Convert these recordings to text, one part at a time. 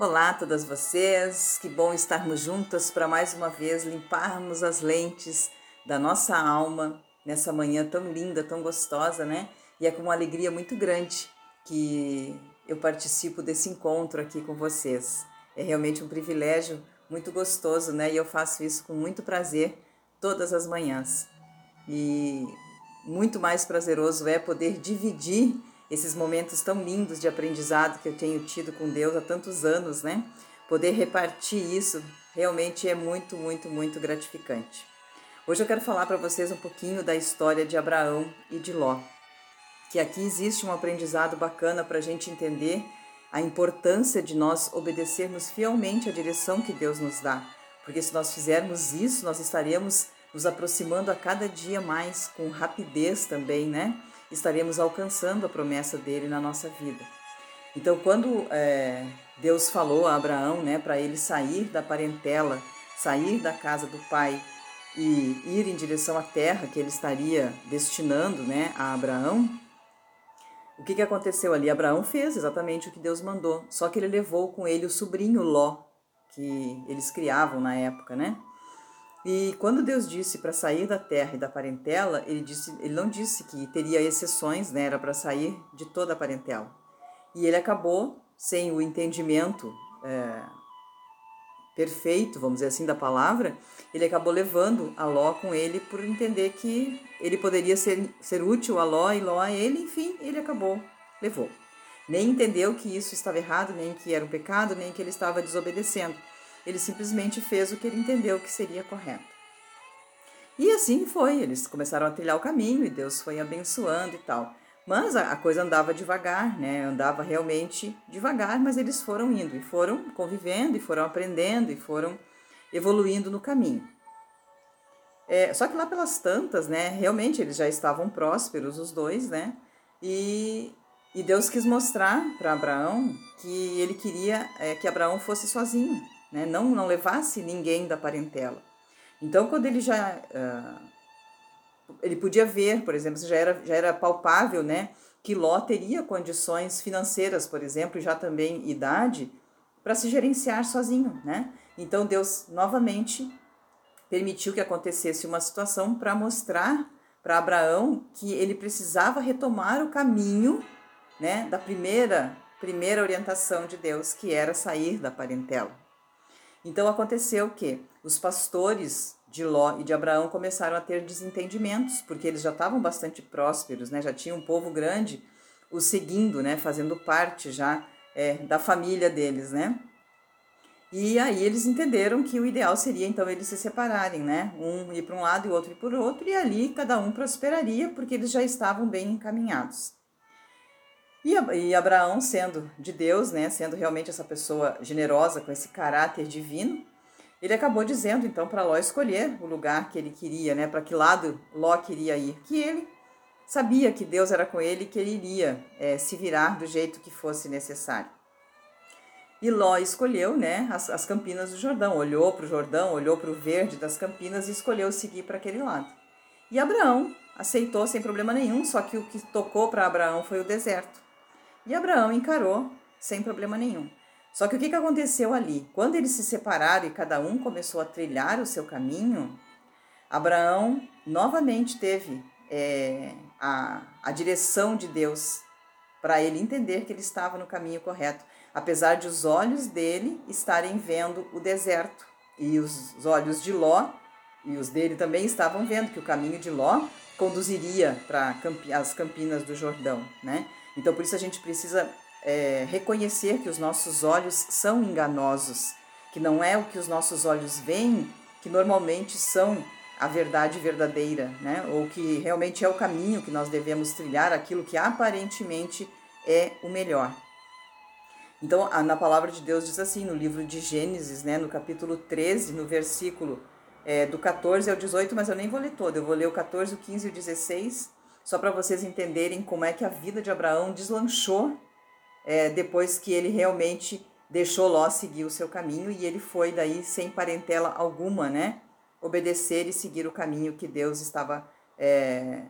Olá a todas vocês, que bom estarmos juntas para mais uma vez limparmos as lentes da nossa alma nessa manhã tão linda, tão gostosa, né? E é com uma alegria muito grande que eu participo desse encontro aqui com vocês. É realmente um privilégio muito gostoso, né? E eu faço isso com muito prazer todas as manhãs. E muito mais prazeroso é poder dividir esses momentos tão lindos de aprendizado que eu tenho tido com Deus há tantos anos, né? Poder repartir isso realmente é muito, muito, muito gratificante. Hoje eu quero falar para vocês um pouquinho da história de Abraão e de Ló, que aqui existe um aprendizado bacana para a gente entender a importância de nós obedecermos fielmente à direção que Deus nos dá, porque se nós fizermos isso, nós estaremos nos aproximando a cada dia mais com rapidez também, né? Estaremos alcançando a promessa dele na nossa vida. Então, quando é, Deus falou a Abraão, né, para ele sair da parentela, sair da casa do pai e ir em direção à terra que ele estaria destinando, né, a Abraão, o que, que aconteceu ali? Abraão fez exatamente o que Deus mandou, só que ele levou com ele o sobrinho Ló, que eles criavam na época, né? E quando Deus disse para sair da terra e da parentela, ele, disse, ele não disse que teria exceções, né? era para sair de toda a parentela. E ele acabou, sem o entendimento é, perfeito, vamos dizer assim, da palavra, ele acabou levando a Ló com ele por entender que ele poderia ser, ser útil a Ló e Ló a ele, enfim, ele acabou, levou. Nem entendeu que isso estava errado, nem que era um pecado, nem que ele estava desobedecendo ele simplesmente fez o que ele entendeu que seria correto. E assim foi, eles começaram a trilhar o caminho e Deus foi abençoando e tal. Mas a, coisa andava devagar, né? Andava realmente devagar, mas eles foram indo e foram convivendo e foram aprendendo e foram evoluindo no caminho. É, só que lá pelas tantas, né? Realmente eles já estavam prósperos os dois, né? E, e Deus quis mostrar para Abraão que ele queria é, que Abraão fosse sozinho, né? não, não levasse ninguém da parentela. Então, quando ele já. Uh, ele podia ver, por exemplo, já era, já era palpável né, que Ló teria condições financeiras, por exemplo, e já também idade, para se gerenciar sozinho. Né? Então, Deus novamente permitiu que acontecesse uma situação para mostrar para Abraão que ele precisava retomar o caminho né, da primeira, primeira orientação de Deus, que era sair da parentela. Então aconteceu que os pastores de Ló e de Abraão começaram a ter desentendimentos, porque eles já estavam bastante prósperos, né? já tinham um povo grande os seguindo, né? fazendo parte já é, da família deles. Né? E aí eles entenderam que o ideal seria então eles se separarem, né? um ir para um lado e o outro ir para o outro, e ali cada um prosperaria, porque eles já estavam bem encaminhados. E, Abraão, sendo de Deus, né, sendo realmente essa pessoa generosa, com esse caráter divino, ele acabou dizendo então para Ló escolher o lugar que ele queria, né, para que lado Ló queria ir. Que ele sabia que Deus era com ele e que ele iria é, se virar do jeito que fosse necessário. E Ló escolheu né, as, as campinas do Jordão, olhou para o Jordão, olhou para o verde das campinas e escolheu seguir para aquele lado. E Abraão aceitou sem problema nenhum, só que o que tocou para Abraão foi o deserto. E Abraão encarou sem problema nenhum. Só que o que, que aconteceu ali? Quando eles se separaram e cada um começou a trilhar o seu caminho, Abraão novamente teve é, a, a direção de Deus para ele entender que ele estava no caminho correto, apesar de os olhos dele estarem vendo o deserto e os, os olhos de Ló e os dele também estavam vendo que o caminho de Ló conduziria para as campinas do Jordão, né? Então, por isso a gente precisa é, reconhecer que os nossos olhos são enganosos, que não é o que os nossos olhos veem que normalmente são a verdade verdadeira, né? Ou que realmente é o caminho que nós devemos trilhar, aquilo que aparentemente é o melhor. Então, na palavra de Deus diz assim, no livro de Gênesis, né, no capítulo 13, no versículo é, do 14 ao 18, mas eu nem vou ler todo, eu vou ler o 14, o 15 e o 16, só para vocês entenderem como é que a vida de Abraão deslanchou é, depois que ele realmente deixou Ló seguir o seu caminho e ele foi daí sem parentela alguma, né? Obedecer e seguir o caminho que Deus estava é,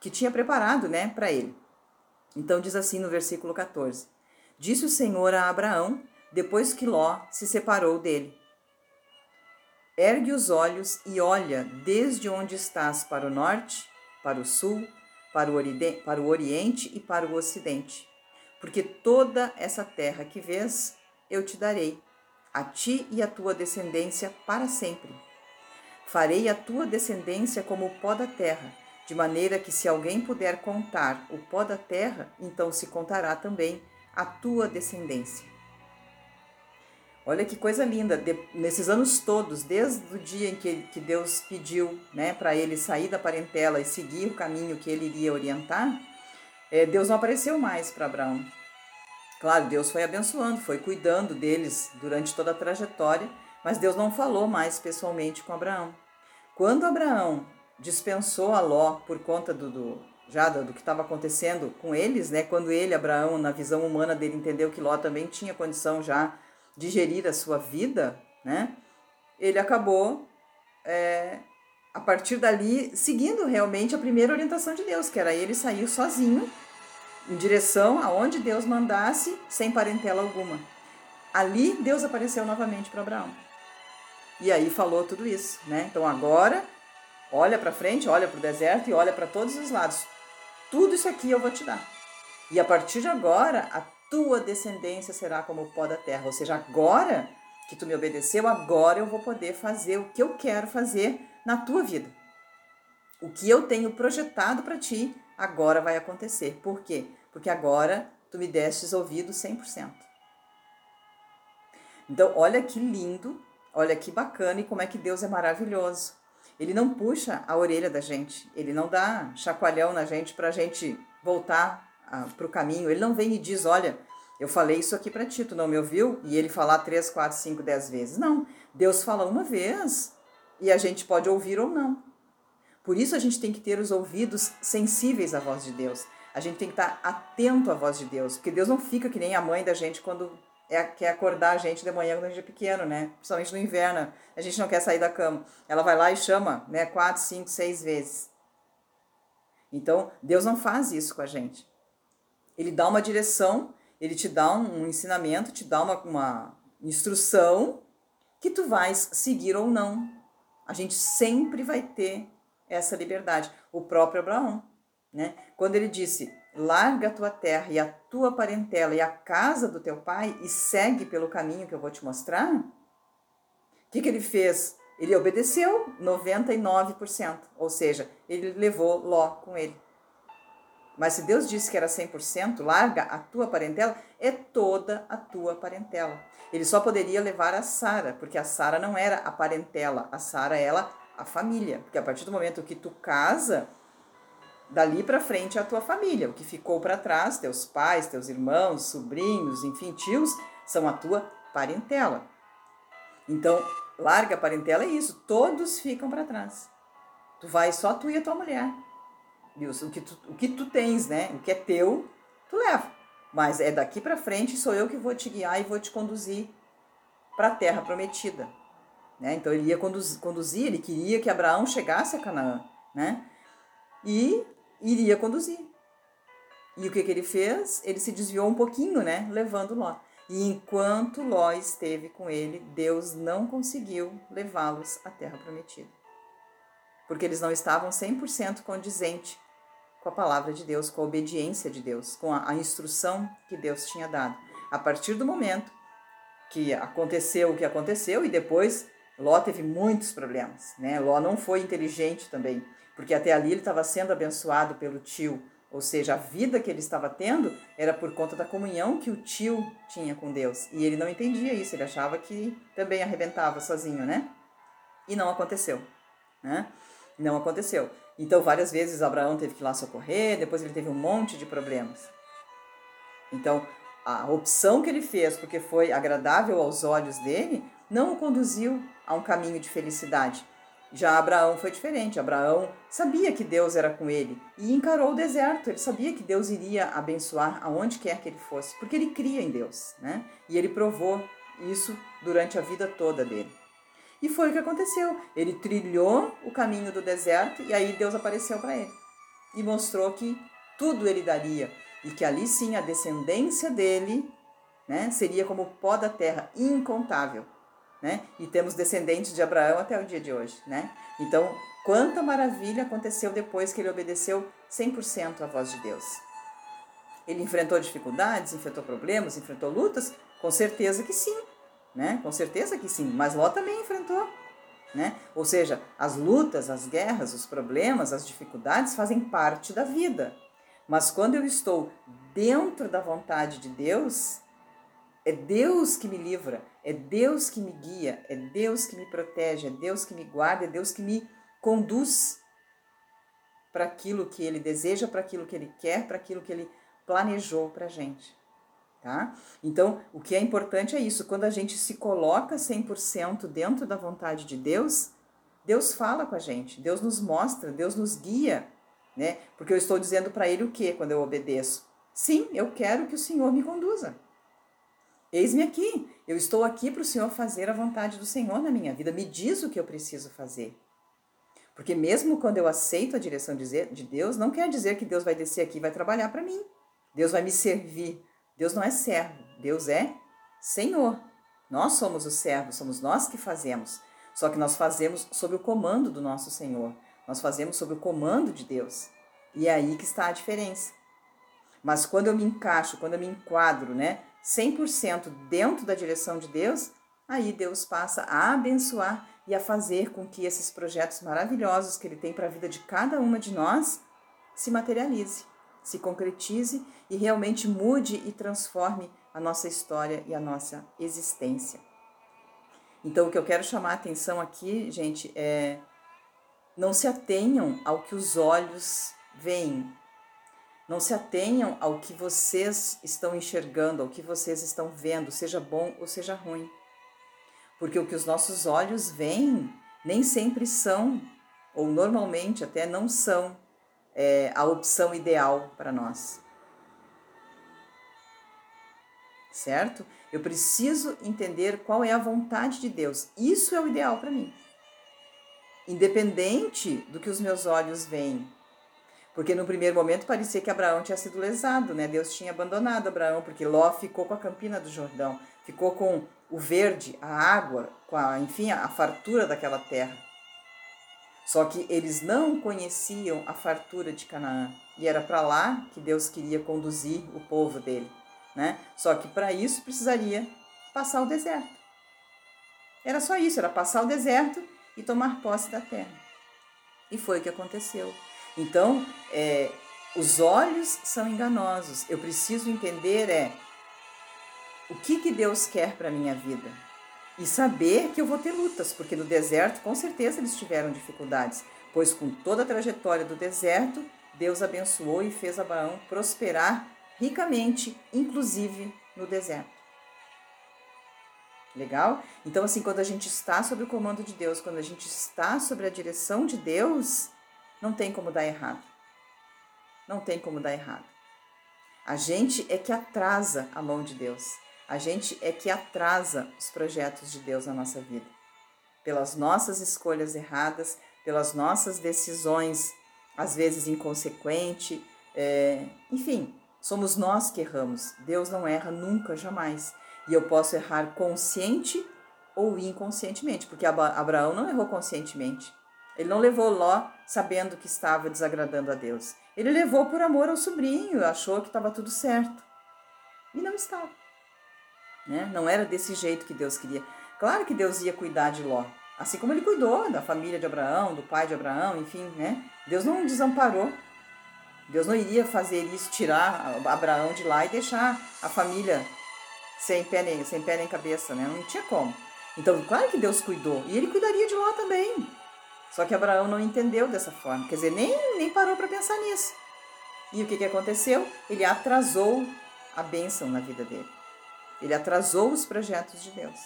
que tinha preparado, né, para ele. Então diz assim no versículo 14: Disse o Senhor a Abraão: depois que Ló se separou dele. Ergue os olhos e olha desde onde estás para o norte, para o sul, para o, para o oriente e para o ocidente, porque toda essa terra que vês eu te darei, a ti e a tua descendência para sempre. Farei a tua descendência como o pó da terra, de maneira que se alguém puder contar o pó da terra, então se contará também a tua descendência. Olha que coisa linda, de, nesses anos todos, desde o dia em que, que Deus pediu né, para ele sair da parentela e seguir o caminho que ele iria orientar, é, Deus não apareceu mais para Abraão. Claro, Deus foi abençoando, foi cuidando deles durante toda a trajetória, mas Deus não falou mais pessoalmente com Abraão. Quando Abraão dispensou a Ló por conta do, do já do, do que estava acontecendo com eles, né? Quando ele, Abraão, na visão humana dele, entendeu que Ló também tinha condição já de gerir a sua vida, né? Ele acabou é, a partir dali seguindo realmente a primeira orientação de Deus, que era ele sair sozinho em direção aonde Deus mandasse, sem parentela alguma. Ali Deus apareceu novamente para Abraão. E aí falou tudo isso, né? Então agora, olha para frente, olha para o deserto e olha para todos os lados. Tudo isso aqui eu vou te dar. E a partir de agora, a tua descendência será como o pó da terra. Ou seja, agora que tu me obedeceu, agora eu vou poder fazer o que eu quero fazer na tua vida. O que eu tenho projetado para ti, agora vai acontecer. Por quê? Porque agora tu me destes ouvido 100%. Então, olha que lindo Olha que bacana e como é que Deus é maravilhoso. Ele não puxa a orelha da gente, ele não dá chacoalhão na gente para a gente voltar para o caminho. Ele não vem e diz: Olha, eu falei isso aqui para ti, tu não me ouviu? E ele falar três, quatro, cinco, dez vezes. Não, Deus fala uma vez e a gente pode ouvir ou não. Por isso a gente tem que ter os ouvidos sensíveis à voz de Deus. A gente tem que estar atento à voz de Deus, porque Deus não fica que nem a mãe da gente quando é, quer acordar a gente de manhã quando a gente é pequeno, né? Principalmente no inverno, a gente não quer sair da cama. Ela vai lá e chama, né? Quatro, cinco, seis vezes. Então, Deus não faz isso com a gente. Ele dá uma direção, ele te dá um, ensinamento, te dá uma, uma instrução que tu vais seguir ou não. A gente sempre vai ter essa liberdade. O próprio Abraão, né? Quando ele disse: larga a tua terra e a tua parentela e a casa do teu pai e segue pelo caminho que eu vou te mostrar? O que, que ele fez? Ele obedeceu 99%, ou seja, ele levou Ló com ele. Mas se Deus disse que era 100%, larga a tua parentela, é toda a tua parentela. Ele só poderia levar a Sara, porque a Sara não era a parentela, a Sara era a família. Porque a partir do momento que tu casa, dali para frente é a tua família. O que ficou para trás, teus pais, teus irmãos, sobrinhos, enfim, tios, são a tua parentela. Então, larga a parentela é isso, todos ficam para trás. Tu vai só tu e a tua mulher. O que tu, o que tu tens, né? O que é teu, tu leva. Mas é daqui para frente sou eu que vou te guiar e vou te conduzir para a terra prometida. Né? Então ele ia conduzir, conduzir, ele queria que Abraão chegasse a Canaã, né? E iria conduzir. E o que, que ele fez? Ele se desviou um pouquinho, né? Levando Ló. E enquanto Ló esteve com ele, Deus não conseguiu levá-los à terra prometida. Porque eles não estavam 100% condizente com a palavra de Deus, com a obediência de Deus, com a, a instrução que Deus tinha dado. A partir do momento que aconteceu o que aconteceu, e depois Ló teve muitos problemas, né? Ló não foi inteligente também porque até ali ele estava sendo abençoado pelo tio, ou seja, a vida que ele estava tendo era por conta da comunhão que o tio tinha com Deus. E ele não entendia isso, ele achava que também arrebentava sozinho, né? E não aconteceu, né? Não aconteceu. Então, várias vezes Abraão teve que ir lá socorrer, depois ele teve um monte de problemas. Então, a opção que ele fez, porque foi agradável aos olhos dele, não o conduziu a um caminho de felicidade já Abraão foi diferente. Abraão sabia que Deus era com ele e encarou o deserto. Ele sabia que Deus iria abençoar aonde quer que ele fosse, porque ele cria em Deus, né? E ele provou isso durante a vida toda dele. E foi o que aconteceu. Ele trilhou o caminho do deserto e aí Deus apareceu para ele e mostrou que tudo ele daria e que ali sim a descendência dele né? Seria como o pó da terra, incontável, né? E temos descendentes de Abraão até o dia de hoje, né? Então, quanta maravilha aconteceu depois que ele obedeceu 100% à voz de Deus. Ele enfrentou dificuldades, enfrentou problemas, enfrentou lutas? Com certeza que sim, né? Com certeza que sim, mas Ló também enfrentou, né? Ou seja, as lutas, as guerras, os problemas, as dificuldades fazem parte da vida. Mas quando eu estou dentro da vontade de Deus, é Deus que me livra, é Deus que me guia, é Deus que me protege, é Deus que me guarda, é Deus que me conduz para aquilo que Ele deseja, para aquilo que Ele quer, para aquilo que Ele planejou para a gente. Tá? Então, o que é importante é isso, quando a gente se coloca 100% dentro da vontade de Deus, Deus fala com a gente, Deus nos mostra, Deus nos guia, né? Porque eu estou dizendo para ele o que quando eu obedeço? Sim, eu quero que o Senhor me conduza. Eis-me aqui, eu estou aqui para o Senhor fazer a vontade do Senhor na minha vida. Me diz o que eu preciso fazer. Porque mesmo quando eu aceito a direção de Deus, não quer dizer que Deus vai descer aqui e vai trabalhar para mim. Deus vai me servir. Deus não é servo, Deus é Senhor. Nós somos os servos, somos nós que fazemos. Só que nós fazemos sob o comando do nosso Senhor. Nós fazemos sob o comando de Deus. E é aí que está a diferença. Mas quando eu me encaixo, quando eu me enquadro, né, 100% dentro da direção de Deus, aí Deus passa a abençoar e a fazer com que esses projetos maravilhosos que ele tem para a vida de cada uma de nós se materialize se concretize e realmente mude e transforme a nossa história e a nossa existência. Então, o que eu quero chamar a atenção aqui, gente, é não se atenham ao que os olhos veem. Não se atenham ao que vocês estão enxergando, ao que vocês estão vendo, seja bom ou seja ruim. Porque o que os nossos olhos veem nem sempre são, ou normalmente até não são, é, a opção ideal para nós. Certo? Eu preciso entender qual é a vontade de Deus. Isso é o ideal para mim. Independente do que os meus olhos veem. Porque no primeiro momento parecia que Abraão tinha sido lesado, né? Deus tinha abandonado Abraão, porque Ló ficou com a campina do Jordão, ficou com o verde, a água, com a, enfim, a fartura daquela terra. Só que eles não conheciam a fartura de Canaã e era para lá que Deus queria conduzir o povo dele, né? Só que para isso precisaria passar o deserto. Era só isso, era passar o deserto e tomar posse da terra. E foi o que aconteceu. Então, é, os olhos são enganosos. Eu preciso entender é o que, que Deus quer para minha vida e saber que eu vou ter lutas, porque no deserto com certeza eles tiveram dificuldades, pois com toda a trajetória do deserto, Deus abençoou e fez Abraão prosperar ricamente, inclusive no deserto. Legal? Então, assim, quando a gente está sob o comando de Deus, quando a gente está sob a direção de Deus, não tem como dar errado. Não tem como dar errado. A gente é que atrasa a mão de Deus. A gente é que atrasa os projetos de Deus na nossa vida. Pelas nossas escolhas erradas, pelas nossas decisões, às vezes inconsequentes, é, enfim, somos nós que erramos. Deus não erra nunca, jamais. E eu posso errar consciente ou inconscientemente, porque Abraão não errou conscientemente. Ele não levou Ló sabendo que estava desagradando a Deus. Ele levou por amor ao sobrinho, achou que estava tudo certo. E não estava. Né? Não era desse jeito que Deus queria. Claro que Deus ia cuidar de Ló, assim como ele cuidou da família de Abraão, do pai de Abraão, enfim, né? Deus não desamparou. Deus não iria fazer isso, tirar Abraão de lá e deixar a família sem pé nem, sem pé nem cabeça, né? Não tinha como. Então, claro que Deus cuidou. E ele cuidaria de Ló também. Só que Abraão não entendeu dessa forma. Quer dizer, nem, nem parou para pensar nisso. E o que, que aconteceu? Ele atrasou a bênção na vida dele. Ele atrasou os projetos de Deus.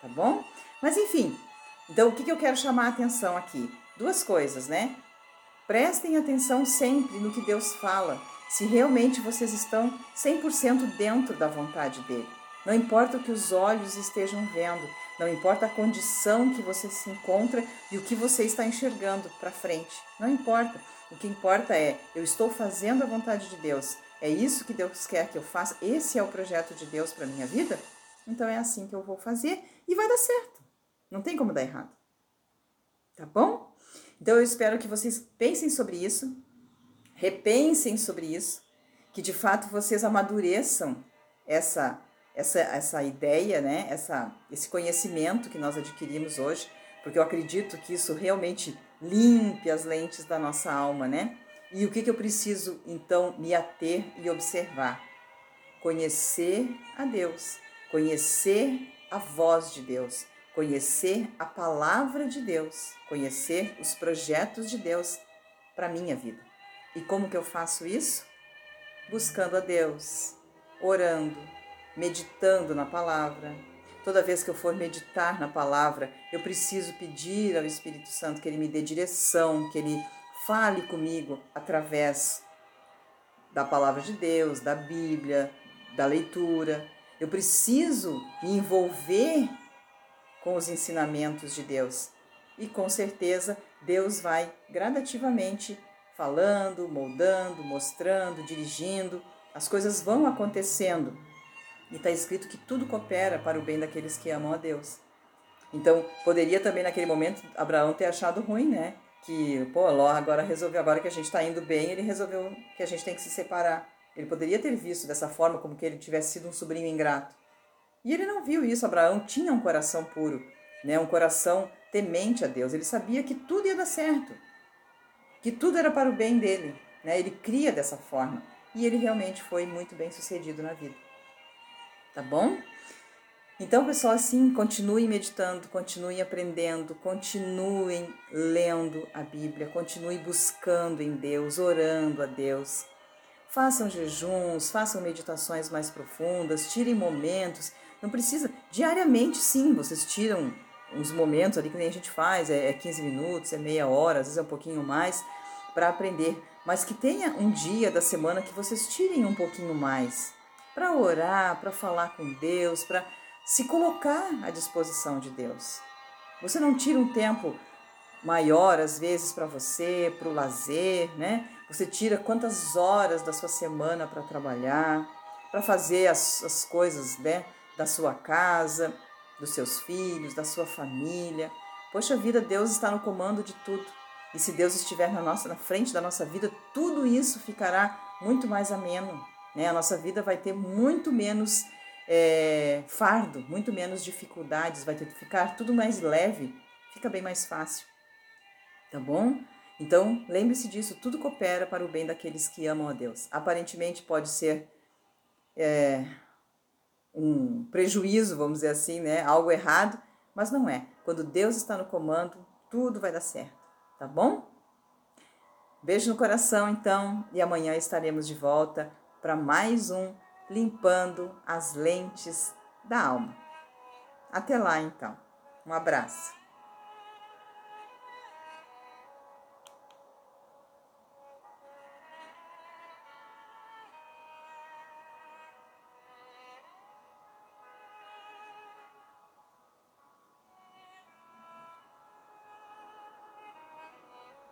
Tá bom? Mas enfim, então o que, que eu quero chamar a atenção aqui? Duas coisas, né? Prestem atenção sempre no que Deus fala, se realmente vocês estão 100% dentro da vontade dele. Não importa o que os olhos estejam vendo, não importa a condição que você se encontra e o que você está enxergando para frente. Não importa. O que importa é eu estou fazendo a vontade de Deus É isso que Deus quer que eu faça? Esse é o projeto de Deus para minha vida? Então é assim que eu vou fazer e vai dar certo. Não tem como dar errado. Tá bom? Então eu espero que vocês pensem sobre isso, repensem sobre isso, que de fato vocês amadureçam essa essa, essa ideia, né? essa, esse conhecimento que nós adquirimos hoje, porque eu acredito que isso realmente limpe as lentes da nossa alma, né? E o que, que eu preciso então me ater e observar? Conhecer a Deus, conhecer a voz de Deus, conhecer a palavra de Deus, conhecer os projetos de Deus para minha vida. E como que eu faço isso? Buscando a Deus, orando, meditando na palavra. Toda vez que eu for meditar na palavra, eu preciso pedir ao Espírito Santo que ele me dê direção, que ele fale comigo através da palavra de Deus, da Bíblia, da leitura. Eu preciso me envolver com os ensinamentos de Deus. E com certeza Deus vai gradativamente falando, moldando, mostrando, dirigindo. As coisas vão acontecendo e está escrito que tudo coopera para o bem daqueles que amam a Deus. Então, poderia também naquele momento Abraão ter achado ruim, né? Que, pô, Ló agora resolveu, agora que a gente está indo bem, ele resolveu que a gente tem que se separar. Ele poderia ter visto dessa forma, como que ele tivesse sido um sobrinho ingrato. E ele não viu isso. Abraão tinha um coração puro, né? um coração temente a Deus. Ele sabia que tudo ia dar certo, que tudo era para o bem dele. Né? Ele cria dessa forma. E ele realmente foi muito bem sucedido na vida tá bom? Então, pessoal, assim, continuem meditando, continuem aprendendo, continuem lendo a Bíblia, continuem buscando em Deus, orando a Deus. Façam jejuns, façam meditações mais profundas, tirem momentos. Não precisa, diariamente sim, vocês tiram uns momentos ali que nem a gente faz, é 15 é minutos, é meia hora, às vezes é um pouquinho mais, para aprender. Mas que tenha um dia da semana que vocês tirem um pouquinho mais para orar, para falar com Deus, para se colocar à disposição de Deus. Você não tira um tempo maior, às vezes, para você, para o lazer, né? Você tira quantas horas da sua semana para trabalhar, para fazer as, as coisas né, da sua casa, dos seus filhos, da sua família. Poxa vida, Deus está no comando de tudo. E se Deus estiver na, nossa, na frente da nossa vida, tudo isso ficará muito mais ameno. Né? A nossa vida vai ter muito menos é, fardo, muito menos dificuldades, vai ter que ficar tudo mais leve, fica bem mais fácil. Tá bom? Então, lembre-se disso, tudo coopera para o bem daqueles que amam a Deus. Aparentemente pode ser é, um prejuízo, vamos dizer assim, né? algo errado, mas não é. Quando Deus está no comando, tudo vai dar certo, tá bom? Beijo no coração, então, e amanhã estaremos de volta para mais um Limpando as Lentes da Alma. Até lá, então. Um abraço.